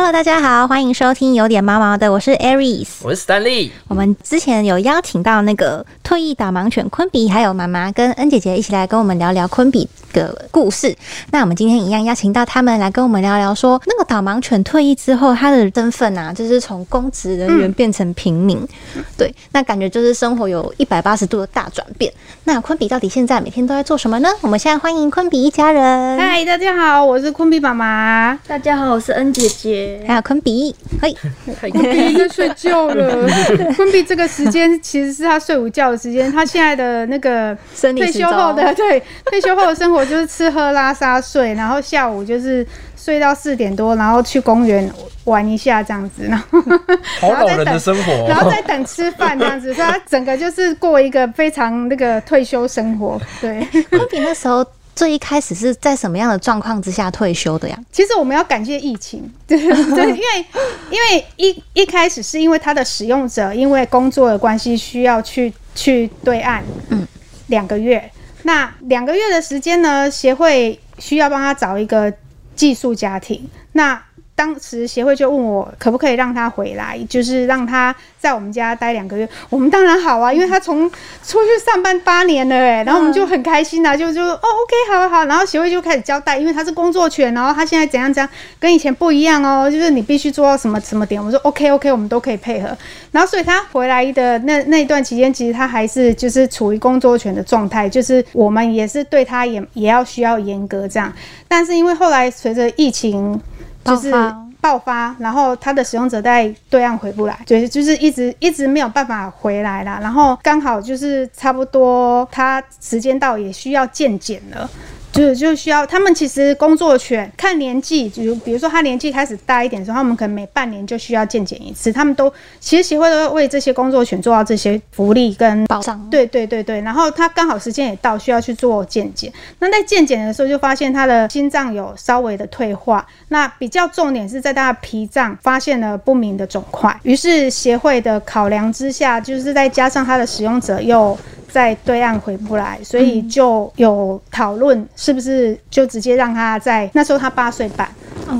Hello，大家好，欢迎收听有点毛毛的，我是 Aries，我是 Stanley。我们之前有邀请到那个退役导盲犬昆比，还有妈妈跟恩姐姐一起来跟我们聊聊昆比的故事。那我们今天一样邀请到他们来跟我们聊聊，说那个导盲犬退役之后，他的身份啊，就是从公职人员变成平民。对，那感觉就是生活有一百八十度的大转变。那昆比到底现在每天都在做什么呢？我们现在欢迎昆比一家人。嗨，大家好，我是昆比妈妈。大家好，我是恩姐姐。还有昆比，嘿，昆比在睡觉了。昆比这个时间其实是他睡午觉的时间。他现在的那个退休后的对退休后的生活就是吃喝拉撒睡，然后下午就是睡到四点多，然后去公园玩一下这样子，然后好老人的生活，然后再等吃饭这样子，所以他整个就是过一个非常那个退休生活。对，昆比那时候。最一开始是在什么样的状况之下退休的呀？其实我们要感谢疫情，对对，因为因为一一开始是因为他的使用者因为工作的关系需要去去对岸，嗯，两个月，那两个月的时间呢，协会需要帮他找一个寄宿家庭，那。当时协会就问我可不可以让他回来，就是让他在我们家待两个月。我们当然好啊，因为他从出去上班八年了哎，然后我们就很开心啊，就就哦 OK 好好。然后协会就开始交代，因为他是工作犬，然后他现在怎样怎样，跟以前不一样哦，就是你必须做到什么什么点。我说 OK OK，我们都可以配合。然后所以他回来的那那一段期间，其实他还是就是处于工作犬的状态，就是我们也是对他也也要需要严格这样。但是因为后来随着疫情。就是爆发，然后它的使用者在对岸回不来，对，就是一直一直没有办法回来啦。然后刚好就是差不多它时间到，也需要见检了。就是就需要他们其实工作犬看年纪，就比如说他年纪开始大一点的时候，他们可能每半年就需要健检一次。他们都其实协会都为这些工作犬做到这些福利跟保障。对对对对，然后他刚好时间也到，需要去做健检。那在健检的时候就发现他的心脏有稍微的退化，那比较重点是在他的脾脏发现了不明的肿块。于是协会的考量之下，就是再加上他的使用者又。在对岸回不来，所以就有讨论是不是就直接让他在那时候他八岁半，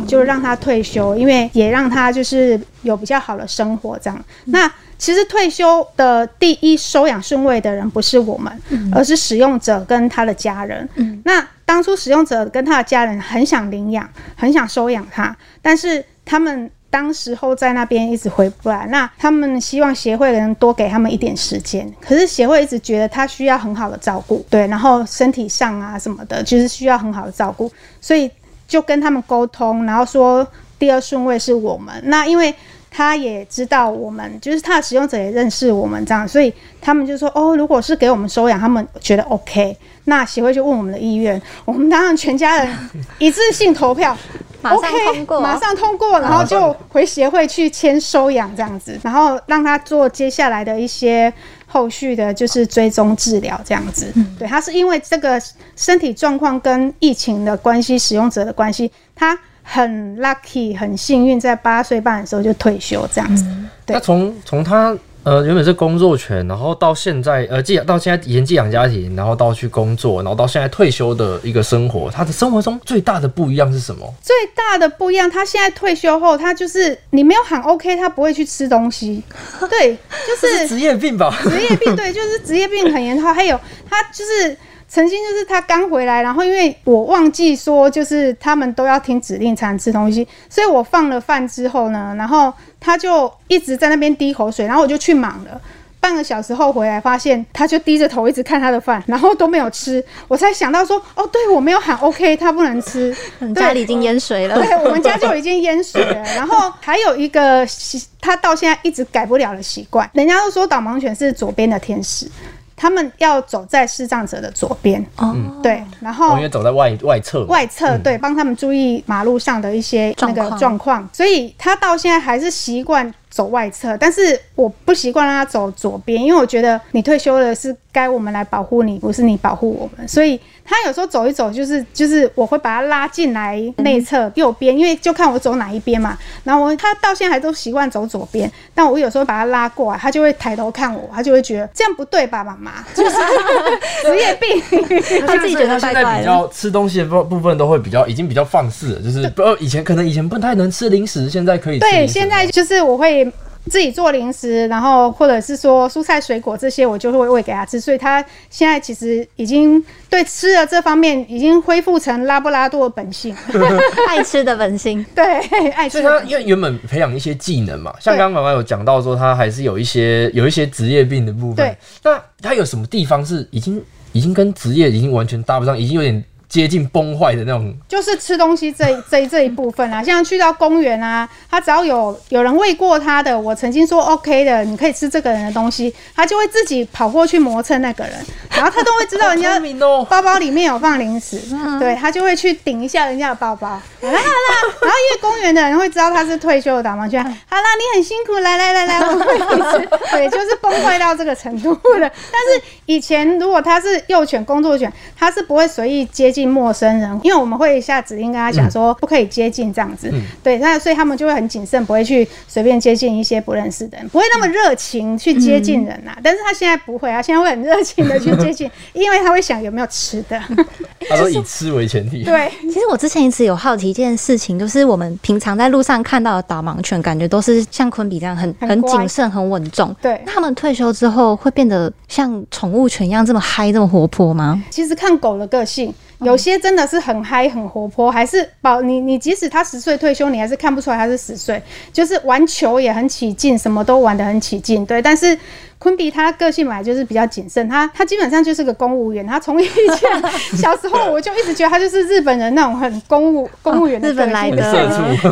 就让他退休，因为也让他就是有比较好的生活这样。那其实退休的第一收养顺位的人不是我们，而是使用者跟他的家人。那当初使用者跟他的家人很想领养，很想收养他，但是他们。当时候在那边一直回不来，那他们希望协会的人多给他们一点时间，可是协会一直觉得他需要很好的照顾，对，然后身体上啊什么的，就是需要很好的照顾，所以就跟他们沟通，然后说第二顺位是我们。那因为他也知道我们，就是他的使用者也认识我们这样，所以他们就说哦，如果是给我们收养，他们觉得 OK，那协会就问我们的意愿，我们当然全家人一致性投票。马上通过，马上通过，然后就回协会去签收养这样子，然后让他做接下来的一些后续的，就是追踪治疗这样子。对他是因为这个身体状况跟疫情的关系，使用者的关系，他很 lucky，很幸运，在八岁半的时候就退休这样子。那从从他。呃，原本是工作权，然后到现在，呃，寄到现在以前寄养家庭，然后到去工作，然后到现在退休的一个生活，他的生活中最大的不一样是什么？最大的不一样，他现在退休后，他就是你没有喊 OK，他不会去吃东西。对，就是职业病吧？职业病，对，就是职业病很严重。还有他就是。曾经就是他刚回来，然后因为我忘记说，就是他们都要听指令才能吃东西，所以我放了饭之后呢，然后他就一直在那边滴口水，然后我就去忙了。半个小时后回来，发现他就低着头一直看他的饭，然后都没有吃，我才想到说，哦，对我没有喊 OK，他不能吃，家里已经淹水了。对，我们家就已经淹水了。然后还有一个习，他到现在一直改不了的习惯，人家都说导盲犬是左边的天使。他们要走在视障者的左边，哦，对，然后因为走在外外侧，外侧对，帮他们注意马路上的一些那个状况，所以他到现在还是习惯走外侧，但是我不习惯让他走左边，因为我觉得你退休了是。该我们来保护你，不是你保护我们。所以他有时候走一走，就是就是我会把他拉进来内侧右边，因为就看我走哪一边嘛。然后我他到现在还都习惯走左边，但我有时候把他拉过来，他就会抬头看我，他就会觉得这样不对吧，妈妈，就是 职业病。他自己觉得现在比怪怪的。较吃东西的部部分都会比较已经比较放肆了，就是不以前可能以前不太能吃零食，现在可以吃对，现在就是我会自己做零食，然后或者是说蔬菜水果这些，我就会喂给他吃。所以他现在其实已经对吃的这方面已经恢复成拉布拉多的本性，爱吃的本性，对，爱所吃的以他因为原本培养一些技能嘛，像刚刚妈妈有讲到说他还是有一些有一些职业病的部分。对，那他有什么地方是已经已经跟职业已经完全搭不上，已经有点接近崩坏的那种？就是吃东西这一这一这一部分啊，像去到公园啊，他只要有有人喂过他的，我曾经说 OK 的，你可以吃这个人的东西，他就会自己跑过去磨蹭那个人，然后他都会知道人家包包里面有放零食，对他就会去顶一下人家的包包，好啦好啦，然后因为公园的人会知道他是退休的导盲犬，好啦你很辛苦，来来来来，我喂你吃，对，就是崩坏到这个程度了。但是以前如果他是幼犬工作犬，他是不会随意接近陌生人，因为我们会下指令跟他讲说不可以接近这样子，对，那所以他们就会很谨慎，不会去随便接近一些不认识的人，不会那么热情去接近人呐、但是他现在不会啊，现在会很热情的去接近，因为他会想有没有吃的，他说以吃为前提。对。其实我之前一直有好奇一件事情，就是我们平常在路上看到的导盲犬，感觉都是像昆比这样很很谨慎、很稳重。对那他们退休之后会变得像宠物犬一样这么嗨、这么活泼吗？其实看狗的个性，有些真的是很嗨、很活泼，还是保你你即使他十岁退休，你还是看不出来他是十岁，就是玩球也很起劲，什么都玩得很起劲，对。但是昆比他个性本来就是比较谨慎，他他基本上就是个公务员，他从以前 小时候我就一直觉得他就是日本人那种很公务 公务员的日本来的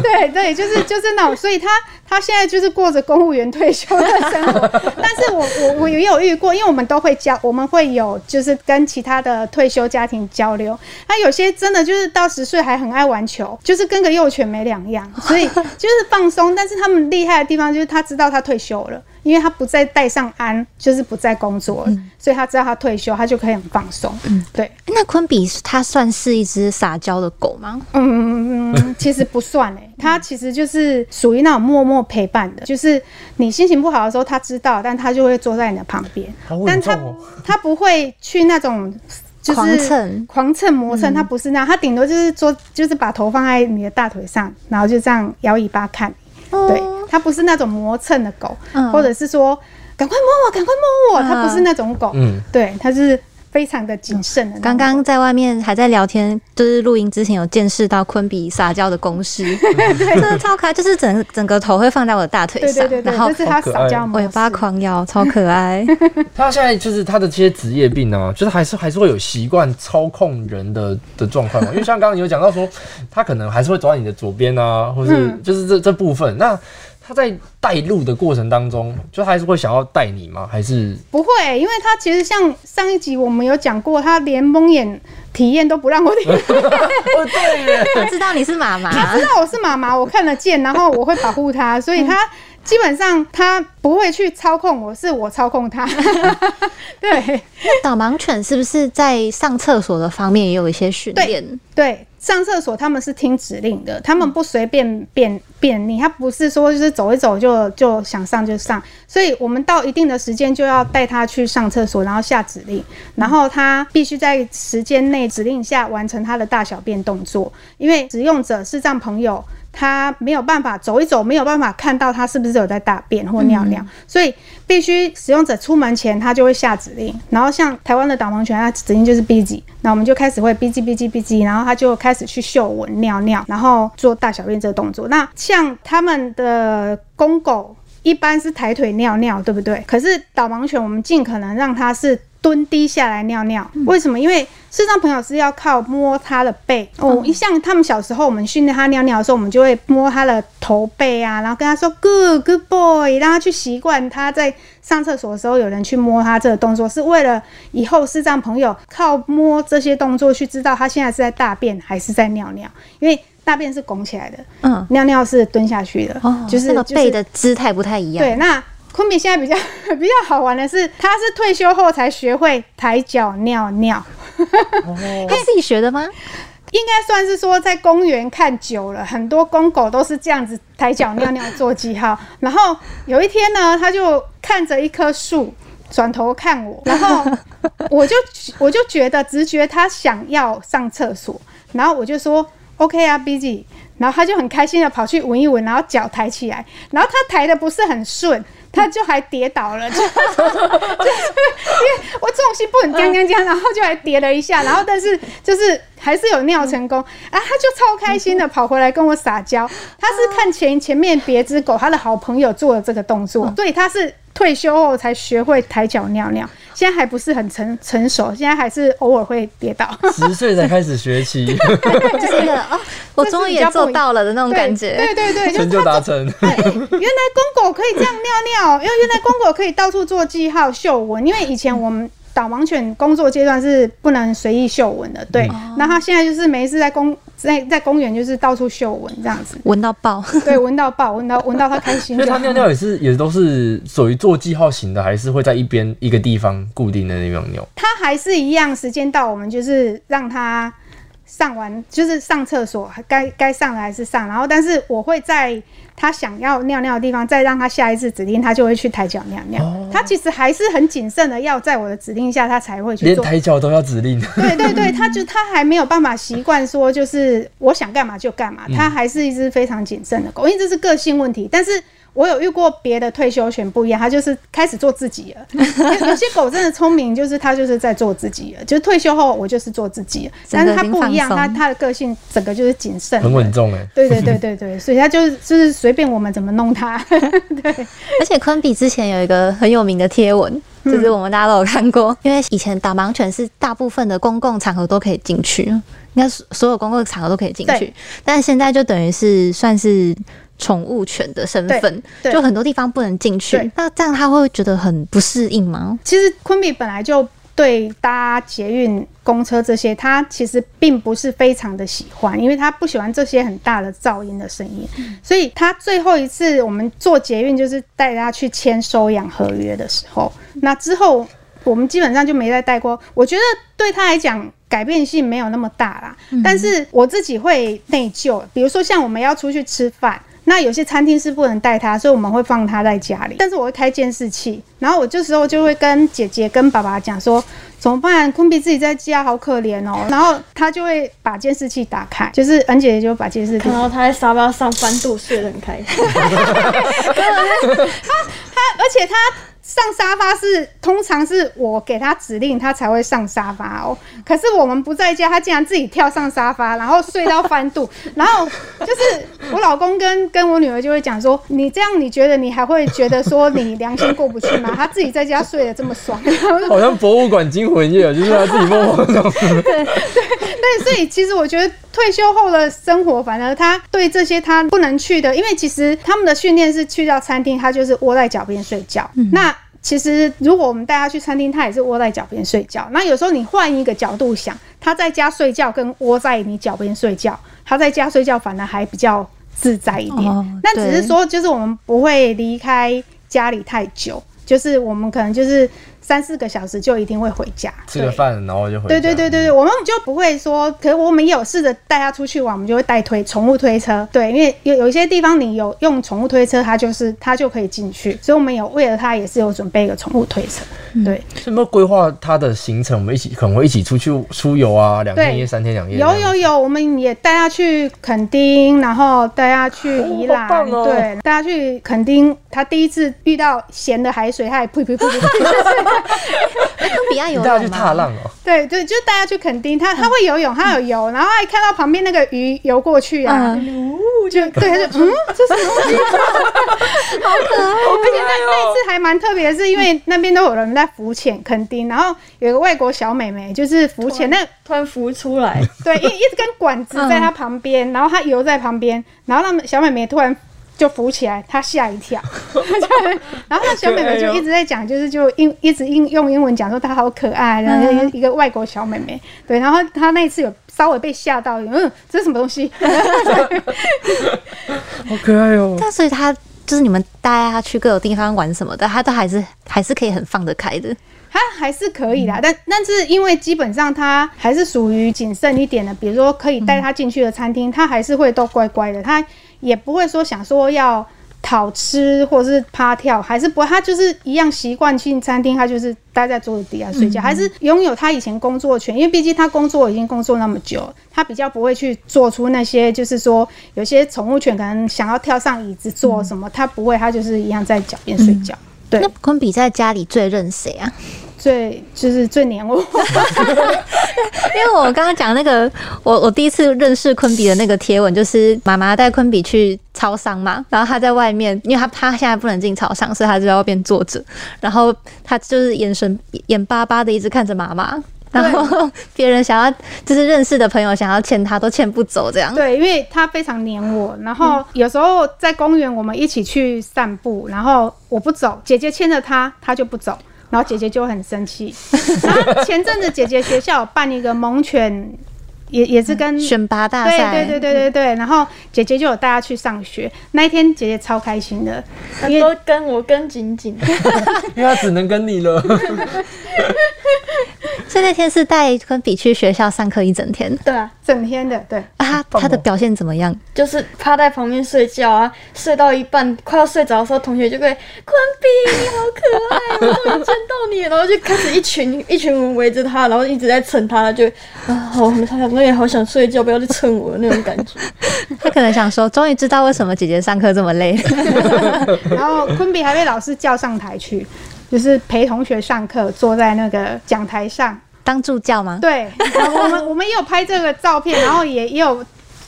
对对，就是就是那种，所以他他现在就是过着公务员退休的生活。但是我我我也有遇过，因为我们都会交，我们会有就是跟其他的退休家庭交流。他有些真的就是到十岁还很爱玩球，就是跟个幼犬没两样，所以就是放松。但是他们厉害的地方就是他知道他退休了。因为他不再带上鞍，就是不再工作了，所以他知道他退休，他就可以很放松。嗯对，那昆比它算是一只撒娇的狗吗？嗯，嗯 其实不算诶、它其实就是属于那种默默陪伴的，就是你心情不好的时候，它知道，但它就会坐在你的旁边但它重哦它不会去那种。就是狂蹭狂蹭、磨蹭，它不是那样，它顶多就是坐，就是把头放在你的大腿上，然后就这样摇尾巴看你。对，它不是那种磨蹭的狗，嗯或者是说赶快摸我，赶快摸我，它不是那种狗。嗯，对，它是非常的谨慎的。刚刚在外面还在聊天，就是录音之前有见识到昆比撒娇的公式，真的超可爱，就是整整个头会放在我的大腿上，对对对对，然后这是它撒娇。尾巴狂摇，超可爱。它现在就是它的这些职业病呢，就是还是还是会有习惯操控人的的状况嘛。因为像刚刚你有讲到说，它可能还是会走在你的左边啊，或是嗯就是这这部分。那他在带路的过程当中，就他还是会想要带你吗？还是不会、因为他其实像上一集我们有讲过，他连蒙眼体验都不让我体验。哦对，他知道你是妈妈，他知道我是妈妈，我看得见，然后我会保护他，所以他基本上他不会去操控我，是我操控他。对导盲犬是不是在上厕所的方面也有一些训练？对，上厕所他们是听指令的，他们不随便便便利，他不是说就是走一走就就想上就上，所以我们到一定的时间就要带他去上厕所，然后下指令，然后他必须在时间内指令下完成他的大小便动作，因为使用者视障朋友。他没有办法走一走，没有办法看到他是不是有在大便或尿尿，所以必须使用者出门前他就会下指令。然后像台湾的导盲犬，它指令就是 B G，那我们就开始会 B G B G B G，然后他就开始去嗅闻、尿尿，然后做大小便这个动作。那像他们的公狗。一般是抬腿尿尿，对不对？可是导盲犬，我们尽可能让它是蹲低下来尿尿。为什么？因为视障朋友是要靠摸它的背哦。一像他们小时候，我们训练它尿尿的时候，我们就会摸它的头背啊，然后跟它说 “good good boy”，让它去习惯它在上厕所的时候有人去摸它这个动作，是为了以后视障朋友靠摸这些动作去知道它现在是在大便还是在尿尿，因为大便是拱起来的，嗯，尿尿是蹲下去的，哦，就是那个背的姿态不太一样。对，那昆比现在比较 比较好玩的是，他是退休后才学会抬脚尿尿，他自己学的吗？应该算是说在公园看久了，很多公狗都是这样子抬脚尿尿做记号。然后有一天呢，他就看着一棵树，转头看我，然后我就我就觉得直觉他想要上厕所，然后我就说 OK 啊，busy。然后他就很开心的跑去闻一闻，然后脚抬起来，然后他抬的不是很顺，他就还跌倒了，就 就是因为我重心不很僵僵僵，然后就还跌了一下，然后但是就是还是有尿成功啊，他就超开心的跑回来跟我撒娇，他是看前前面别只狗他的好朋友做了这个动作，所以他是退休后才学会抬脚尿尿。现在还不是很成成熟，现在还是偶尔会跌倒。十岁才开始学骑，就是一个哦，我终于也做到了的那种感觉。对对对，成就达成。对，原来公狗可以这样尿尿，因为原来公狗可以到处做记号、嗅闻。因为以前我们。导盲犬工作阶段是不能随意嗅闻的，对。那他现在就是没事在公在在公园就是到处嗅闻这样子，闻到爆，对，闻到爆，闻到闻到他开心。所以他尿尿也是也都是属于做记号型的，还是会在一边一个地方固定的那种尿？他还是一样，时间到我们就是让他。上完就是上厕所，该该上的还是上，然后但是我会在他想要尿尿的地方再让他下一次指令，他就会去抬脚尿尿。他其实还是很谨慎的，要在我的指令下他才会去做。连抬脚都要指令。对对对，他就他还没有办法习惯说就是我想干嘛就干嘛，他还是一只非常谨慎的狗，因为这是个性问题。但是。我有遇过别的退休犬不一样，它就是开始做自己了。有些狗真的聪明，就是它就是在做自己了。就是退休后，我就是做自己了。但是它不一样，它它的个性整个就是谨慎，很稳重 哎。对对对对对，所以它就是就是随便我们怎么弄它。对，而且昆比之前有一个很有名的贴文，就是我们大家都有看过。因为以前导盲犬是大部分的公共场合都可以进去，应该所有公共场合都可以进去。但是现在就等于是算是。宠物犬的身份，就很多地方不能进去。那这样他会觉得很不适应吗？其实昆比本来就对搭捷运、公车这些，他其实并不是非常的喜欢，因为他不喜欢这些很大的噪音的声音。所以他最后一次我们做捷运，就是带他去签收养合约的时候，那之后我们基本上就没再带过。我觉得对他来讲改变性没有那么大啦，但是我自己会内疚。比如说像我们要出去吃饭。那有些餐厅是不能带他，所以我们会放他在家里。但是我会开监视器，然后我这时候就会跟姐姐、跟爸爸讲说，怎么办？昆比自己在家好可怜哦。然后他就会把监视器打开，就是恩姐姐就把监视器，然后他在沙发上翻肚，睡得很开心。他他，而且他。上沙发是通常是我给他指令，他才会上沙发哦。可是我们不在家，他竟然自己跳上沙发，然后睡到翻肚。然后就是我老公跟跟我女儿就会讲说：“你这样，你觉得你还会觉得说你良心过不去吗？”他自己在家睡得这么爽，好像博物馆惊魂夜，就是他自己默默的。对对对，所以其实我觉得退休后的生活，反而他对这些他不能去的，因为其实他们的训练是去到餐厅，他就是窝在脚边睡觉。那其实，如果我们带他去餐厅，他也是窝在脚边睡觉。那有时候你换一个角度想，他在家睡觉跟窝在你脚边睡觉，他在家睡觉反而还比较自在一点。那只是说，就是我们不会离开家里太久，就是我们可能就是。三四个小时就一定会回家，吃个饭然后就回。对对对对对，我们就不会说，可是我们也有试着带他出去玩，我们就会带推宠物推车。对，因为有有一些地方你有用宠物推车，它就是它就可以进去，所以我们有为了它也是有准备一个宠物推车。对，有没有规划它的行程？我们一起可能会一起出去出游啊，两天一夜、三天两夜。有有有，我们也带他去垦丁，然后带他去宜兰，对，带他去垦丁。他第一次遇到咸的海水，他也噗噗噗噗 噗。彼岸游泳去踏浪哦。对对，就大家去垦丁，他他会游泳，他有游，然后还看到旁边那个鱼游过去啊，就 对，他就嗯，这是什么东西？好可爱！而且那那次还蛮特别，是因为那边都有人在浮潜垦丁，然后有个外国小美眉就是浮潜，那突然浮出来，对，一一根管子在她旁边，然后她游在旁边，然后那小美眉突然。就浮起来，他吓一跳，然后那小妹妹就一直在讲，就是就英一直英用英文讲说她好可爱，然后一个外国小妹妹，对，然后她那一次有稍微被吓到，嗯，这是什么东西？好可爱哦！但所以她就是你们带她去各个地方玩什么的，她都还是还是可以很放得开的。它还是可以啦，但但是因为基本上它还是属于谨慎一点的，比如说可以带他进去的餐厅，他还是会都乖乖的，他也不会说想说要讨吃或者是趴跳，还是不会，他就是一样习惯性餐厅，他就是待在桌子底下睡觉，还是拥有他以前工作权，因为毕竟他工作已经工作那么久，他比较不会去做出那些就是说有些宠物犬可能想要跳上椅子坐什么，他不会，他就是一样在脚边睡觉。对那，昆比在家里最认谁啊？最就是最黏我。因为我刚刚讲那个，我我第一次认识昆比的那个贴文，就是妈妈带昆比去超商嘛，然后他在外面，因为他他现在不能进超商，所以他就在外边坐着，然后他就是眼神眼巴巴的一直看着妈妈。然后别人想要就是认识的朋友想要牵他都牵不走，这样。对，因为他非常黏我，然后有时候在公园我们一起去散步，然后我不走，姐姐牵着他，他就不走，然后姐姐就很生气。然后前阵子姐姐学校有办一个猛犬，也也是跟选拔大对赛，对对对对对，然后姐姐就有带他去上学，那一天姐姐超开心的，因为都跟我跟紧紧，因为她只能跟你了。所以那天是带坤比去学校上课一整天。对啊，整天的对。啊，他他的表现怎么样？就是趴在旁边睡觉啊，睡到一半快要睡着的时候，同学就会坤比你好可爱，我终于见到你了，然后就开始一群 一群人围着他，然后一直在蹭他，就 啊，好，他我也好想睡觉，不要再蹭我的那种感觉。他可能想说，终于知道为什么姐姐上课这么累。然后坤比还被老师叫上台去，就是陪同学上课，坐在那个讲台上。当助教吗？对，我们 我们也有拍这个照片，然后也也有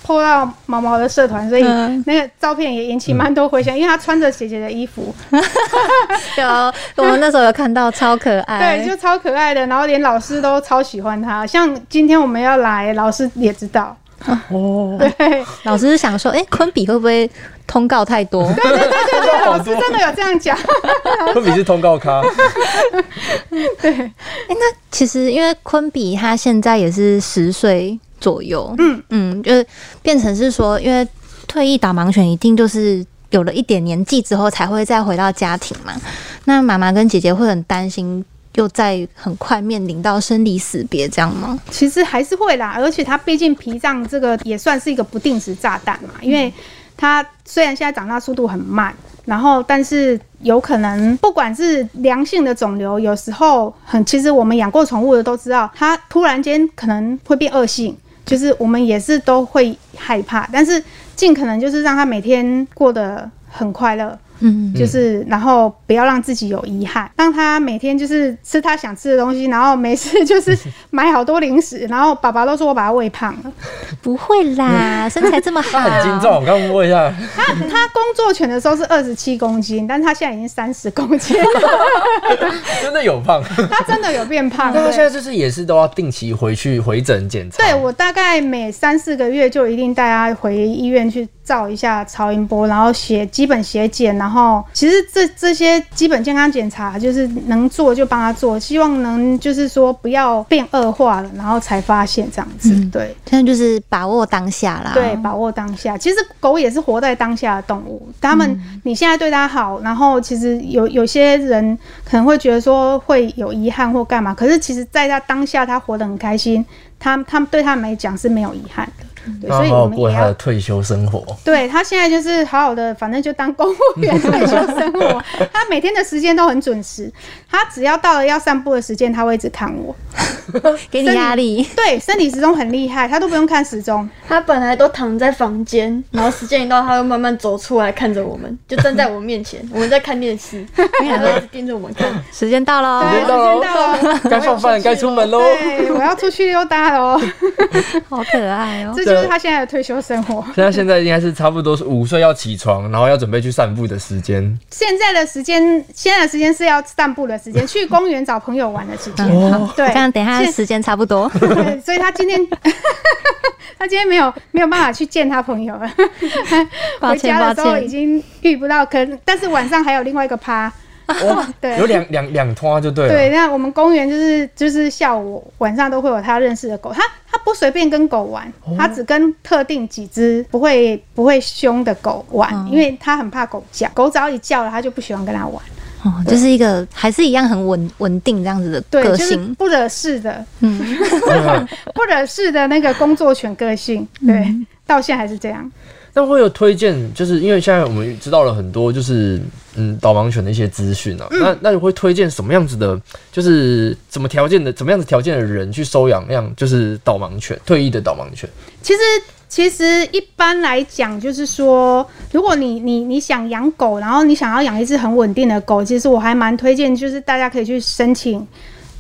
po 到毛毛的社团，所以嗯那个照片也引起蛮多回响，因为他穿着姐姐的衣服，有，我们那时候有看到，超可爱。对，就超可爱的，然后连老师都超喜欢他。像今天我们要来，老师也知道，哦，对。老师是想说，哎、昆比会不会通告太多？对对对，老师真的有这样讲，昆比是通告咖，对，哎，那其实因为昆比他现在也是十岁左右，嗯。嗯，就是变成是说，因为退役导盲犬一定就是有了一点年纪之后才会再回到家庭嘛。那妈妈跟姐姐会很担心，又在很快面临到生离死别这样吗？其实还是会啦，而且它毕竟脾脏这个也算是一个不定时炸弹嘛，因为它虽然现在长大速度很慢，然后但是有可能不管是良性的肿瘤，有时候很，其实我们养过宠物的都知道，它突然间可能会变恶性，就是我们也是都会害怕，但是尽可能就是让它每天过得很快乐。嗯，就是然后不要让自己有遗憾，让他每天就是吃他想吃的东西，然后没事就是 买好多零食，然后爸爸都说我把他喂胖了。不会啦，身材这么好，他很精壮。我刚刚问一下，他他工作犬的时候是二十七公斤，但是他现在已经三十公斤了，真的有胖。他真的有变胖。但他现在就是也是都要定期回去回诊检查。对我大概每三四个月就一定带他回医院去照一下超音波，然后血基本血检，然后其实这这些基本健康检查就是能做就帮他做，希望能就是说不要变恶化了，然后才发现这样子。对现在就是把握当下啦。对，把握当下。其实狗也是活在当下的动物，他们你现在对它好，然后其实有有些人可能会觉得说会有遗憾或干嘛，可是其实在它当下，它活得很开心，他他们对他们来讲是没有遗憾的。对，所以我们也要过他的退休生活。对他现在就是好好的，反正就当公务员退休生活。他每天的时间都很准时，他只要到了要散步的时间，他会一直看我。给你压力。对，身体时钟很厉害，他都不用看时钟。他本来都躺在房间，然后时间一到，他会慢慢走出来看着我们，就站在我们面前，我们在看电视，他会一直盯着我们看。时间到喽，对，时间到了，该放饭，该出门喽。对，我要出去溜达喽。好可爱哦。这就是他现在的退休生活。现在现在应该是差不多是五岁要起床，然后要准备去散步的时间。现在的时间，现在的时间是要散步的时间，去公园找朋友玩的时间。对，这样等一下现时间差不多。对，所以他今天 他今天没有没有办法去见他朋友了。回家的时候已歉，经遇不到，可能但是晚上还有另外一个趴。哦，对有两两两拖就对了。对，那我们公园就是就是下午晚上都会有他认识的狗，他他不不随便跟狗玩，哦它只跟特定几只不会不会凶的狗玩，哦因为它很怕狗叫，狗只要一叫了，它就不喜欢跟它玩。哦，就是一个还是一样很稳稳定这样子的对，就是个性。不惹事的，嗯，不惹事的那个工作犬个性，对，嗯到现在还是这样。那会有推荐，就是因为现在我们知道了很多，就是嗯导盲犬的一些资讯啊。那那你会推荐什么样子的，就是怎么条件的，怎么样子条件的人去收养那样就是导盲犬，退役的导盲犬？其实其实一般来讲，就是说，如果你你你想养狗，然后你想要养一只很稳定的狗，其实我还蛮推荐，就是大家可以去申请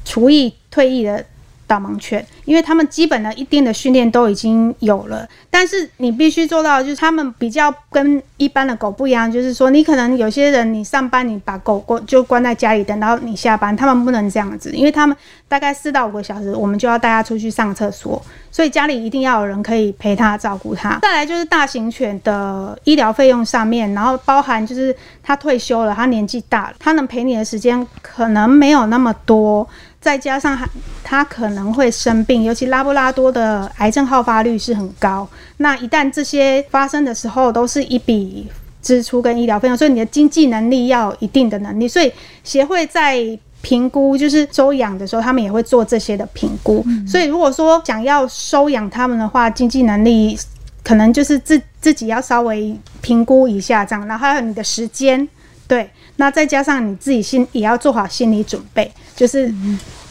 厨艺退役的导盲犬，因为他们基本的一定的训练都已经有了，但是你必须做到，就是他们比较跟一般的狗不一样，就是说你可能有些人你上班你把狗关就关在家里，等到你下班，他们不能这样子，因为他们大概四到五个小时，我们就要带它出去上厕所，所以家里一定要有人可以陪它照顾它。再来就是大型犬的医疗费用上面，然后包含就是它退休了，它年纪大了，它能陪你的时间可能没有那么多。再加上它它可能会生病，尤其拉布拉多的癌症好发率是很高。那一旦这些发生的时候，都是一笔支出跟医疗费用，所以你的经济能力要有一定的能力。所以协会在评估就是收养的时候，他们也会做这些的评估。所以如果说想要收养他们的话，经济能力可能就是自自己要稍微评估一下这样，然后还有你的时间，对，那再加上你自己心也要做好心理准备，就是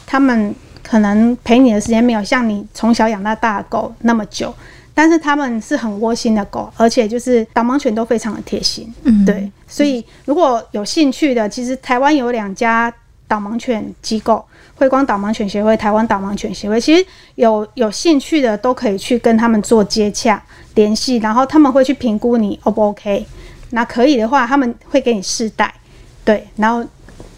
他们可能陪你的时间没有像你从小养到大的狗那么久。但是他们是很窝心的狗，而且就是导盲犬都非常的贴心，嗯对，所以如果有兴趣的，其实台湾有两家导盲犬机构，慧光导盲犬协会、台湾导盲犬协会，其实有有兴趣的都可以去跟他们做接洽联系，然后他们会去评估你 O 不 OK，那可以的话，他们会给你试戴，对，然后。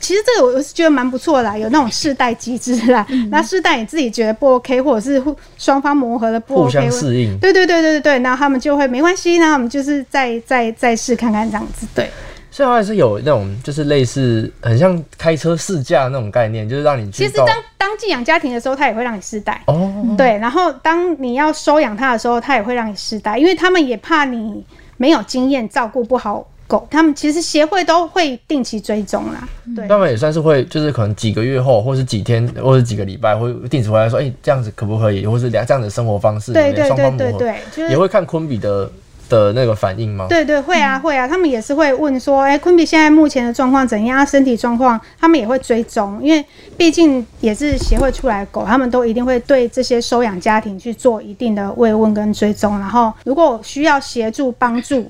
其实这个我是觉得蛮不错的啦，有那种试戴机制啦。那试戴你自己觉得不 OK，或者是互双方磨合的不互 OK，相适应。对对对对对对，那他们就会没关系，那我们就是再再再试看看这样子，对。所以它还是有那种，就是类似很像开车试驾那种概念，就是让你其实当当寄养家庭的时候，他也会让你试戴，哦，对。然后当你要收养他的时候，他也会让你试戴，因为他们也怕你没有经验，照顾不好狗。他们其实协会都会定期追踪啦，对。他们也算是会，就是可能几个月后，或是几天，或是几个礼拜，会定时回来说，哎、这样子可不可以，或是两这样的生活方式，对对对双方磨合，对对，就是也会看昆比的的那个反应吗？对对，会啊会啊，他们也是会问说，哎、昆比现在目前的状况怎样，身体状况，他们也会追踪，因为毕竟也是协会出来的狗，他们都一定会对这些收养家庭去做一定的慰问跟追踪，然后如果需要协助帮助，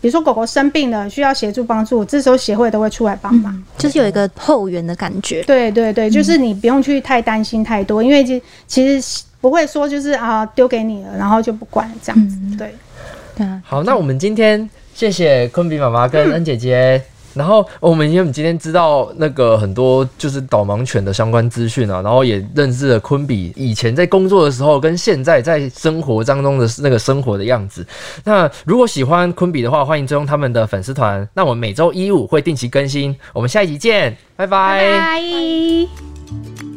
比如说狗狗生病了需要协助帮助，这时候协会都会出来帮忙。就是有一个后援的感觉。对对对，就是你不用去太担心太多，因为其其实不会说就是啊丢给你了，然后就不管这样子，对。对啊，好，那我们今天谢谢昆比妈妈跟恩姐姐。然后我们因为我们今天知道那个很多就是导盲犬的相关资讯啊，然后也认识了昆比以前在工作的时候跟现在在生活当中的那个生活的样子。那如果喜欢昆比的话，欢迎追踪他们的粉丝团。那我们每周一五会定期更新，我们下一集见，拜拜拜。